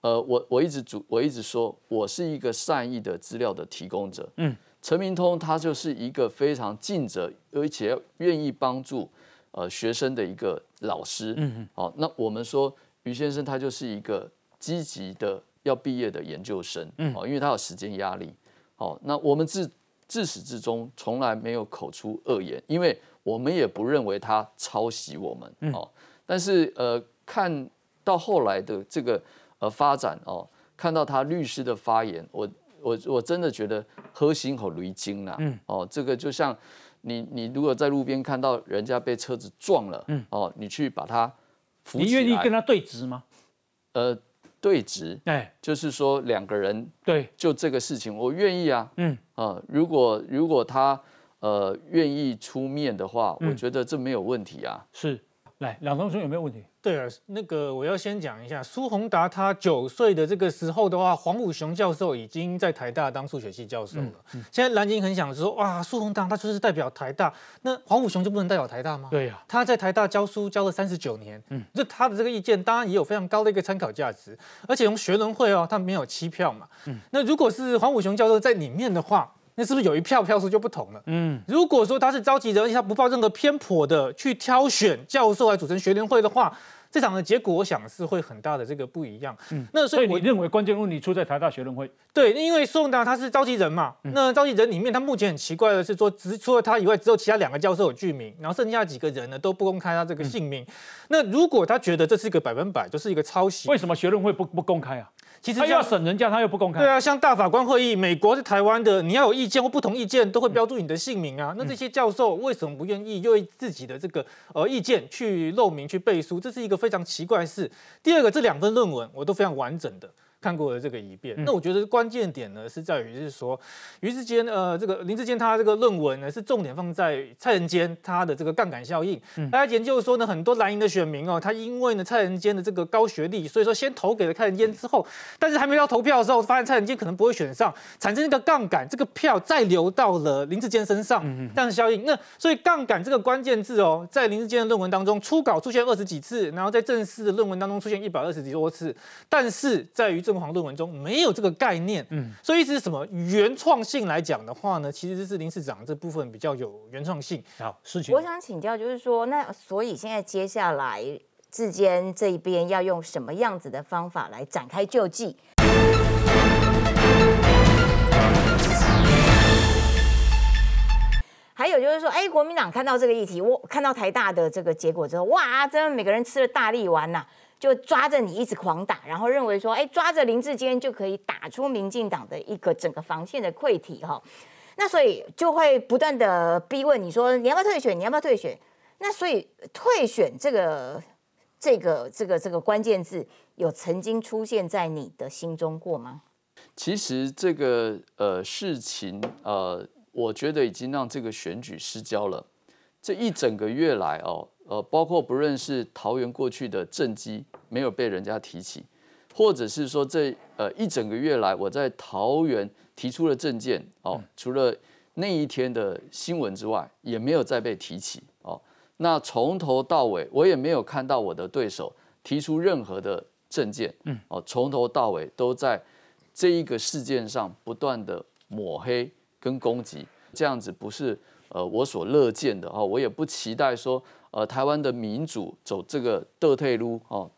呃，我我一直主我一直说我是一个善意的资料的提供者。嗯，陈明通他就是一个非常尽责，而且愿意帮助。呃，学生的一个老师，嗯嗯，好，那我们说于先生他就是一个积极的要毕业的研究生，嗯，哦，因为他有时间压力，好，那我们自自始至终从来没有口出恶言，因为我们也不认为他抄袭我们，哦，但是呃，看到后来的这个呃发展哦，看到他律师的发言，我我我真的觉得喝心口驴精了，嗯，哦，这个就像。你你如果在路边看到人家被车子撞了，嗯，哦，你去把他扶起来，你愿意跟他对峙吗？呃，对峙，哎，就是说两个人对，就这个事情，我愿意啊，嗯，啊，如果如果他呃愿意出面的话，我觉得这没有问题啊。是，来，两同学有没有问题？对啊，那个我要先讲一下苏宏达，他九岁的这个时候的话，黄武雄教授已经在台大当数学系教授了。现在蓝鲸很想说，哇，苏宏达他就是代表台大，那黄武雄就不能代表台大吗？对呀，他在台大教书教了三十九年，嗯，就他的这个意见当然也有非常高的一个参考价值，而且从学伦会哦，他没有欺票嘛，嗯，那如果是黄武雄教授在里面的话。那是不是有一票票数就不同了？嗯，如果说他是召集人，而且他不抱任何偏颇的去挑选教授来组成学联会的话。这场的结果，我想是会很大的这个不一样。嗯，那所以我认为关键问题出在台大学生会。对，因为宋达他是召集人嘛，那召集人里面，他目前很奇怪的是说，只除了他以外，只有其他两个教授有具名，然后剩下几个人呢都不公开他这个姓名。那如果他觉得这是一个百分百就是一个抄袭，为什么学生会不不公开啊？其实他要审人家，他又不公开。对啊，像大法官会议，美国是台湾的，你要有意见或不同意见，都会标注你的姓名啊。那这些教授为什么不愿意用自己的这个呃意见去露名去背书？这是一个非常奇怪的事。第二个，这两份论文我都非常完整的。看过了这个一遍，那我觉得关键点呢是在于是说，于志坚呃这个林志坚他这个论文呢是重点放在蔡仁坚他的这个杠杆效应。大家研究说呢，很多蓝营的选民哦，他因为呢蔡仁坚的这个高学历，所以说先投给了蔡仁坚之后，但是还没到投票的时候，发现蔡仁坚可能不会选上，产生一个杠杆，这个票再流到了林志坚身上，这样的效应。那所以杠杆这个关键字哦，在林志坚的论文当中，初稿出现二十几次，然后在正式的论文当中出现一百二十几多次，但是在于正黄论文中没有这个概念，嗯，所以是什么原创性来讲的话呢？其实是林市长这部分比较有原创性。好，事情我想请教，就是说，那所以现在接下来志坚这一边要用什么样子的方法来展开救济？还有就是说，哎，国民党看到这个议题，我看到台大的这个结果之后，哇，真的每个人吃了大力丸呐，就抓着你一直狂打，然后认为说，哎，抓着林志坚就可以打出民进党的一个整个防线的溃体哈。那所以就会不断的逼问你说，你要不要退选？你要不要退选？那所以退选这个这个这个这个关键字，有曾经出现在你的心中过吗？其实这个呃事情呃。我觉得已经让这个选举失焦了。这一整个月来哦，呃，包括不论是桃园过去的政绩没有被人家提起，或者是说这呃一整个月来我在桃园提出了政见哦，除了那一天的新闻之外，也没有再被提起哦。那从头到尾我也没有看到我的对手提出任何的政见，嗯，哦，从头到尾都在这一个事件上不断的抹黑。跟攻击这样子不是呃我所乐见的哦，我也不期待说呃台湾的民主走这个倒退路哦。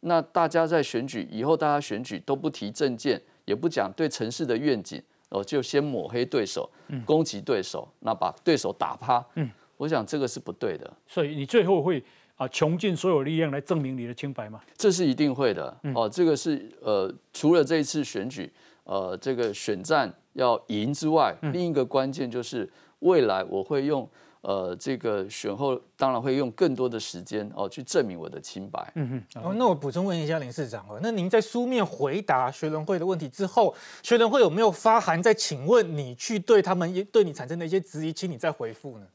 那大家在选举以后，大家选举都不提政见，也不讲对城市的愿景哦，就先抹黑对手，攻击对手，那把对手打趴。嗯，我想这个是不对的。所以你最后会啊穷尽所有力量来证明你的清白吗？这是一定会的哦。这个是呃除了这一次选举呃这个选战。要赢之外，另一个关键就是未来我会用呃这个选后，当然会用更多的时间哦去证明我的清白。嗯哼。哦，那我补充问一下林市长哦，那您在书面回答学联会的问题之后，学联会有没有发函再请问你去对他们对你产生的一些质疑，请你再回复呢？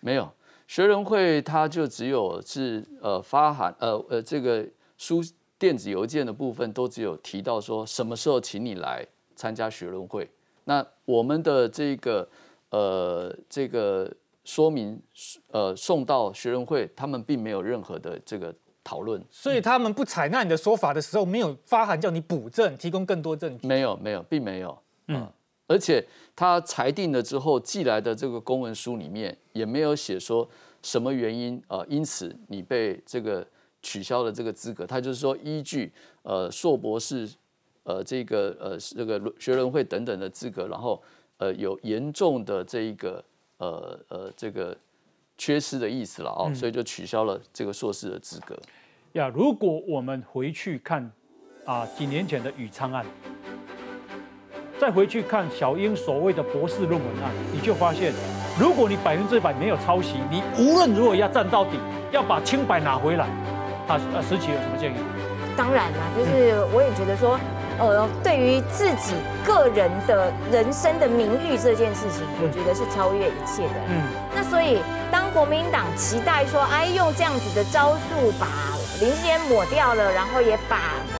没有，学联会他就只有是呃发函呃呃这个。书电子邮件的部分都只有提到说什么时候请你来参加学论会。那我们的这个呃这个说明呃送到学论会，他们并没有任何的这个讨论。所以他们不采纳你的说法的时候，没有发函叫你补证，提供更多证据。没有没有，并没有。嗯，而且他裁定了之后寄来的这个公文书里面也没有写说什么原因呃，因此你被这个。取消了这个资格，他就是说依据呃硕博士呃这个呃这个学伦会等等的资格，然后呃有严重的这一个呃呃这个缺失的意思了哦，所以就取消了这个硕士的资格。呀，如果我们回去看啊几年前的宇昌案，再回去看小英所谓的博士论文案，你就发现，如果你百分之百没有抄袭，你无论如何要站到底，要把清白拿回来。啊啊，石奇有什么建议？当然啦，就是我也觉得说，呃，对于自己个人的人生的名誉这件事情，我觉得是超越一切的。嗯，那所以当国民党期待说，哎，用这样子的招数把林志坚抹掉了，然后也把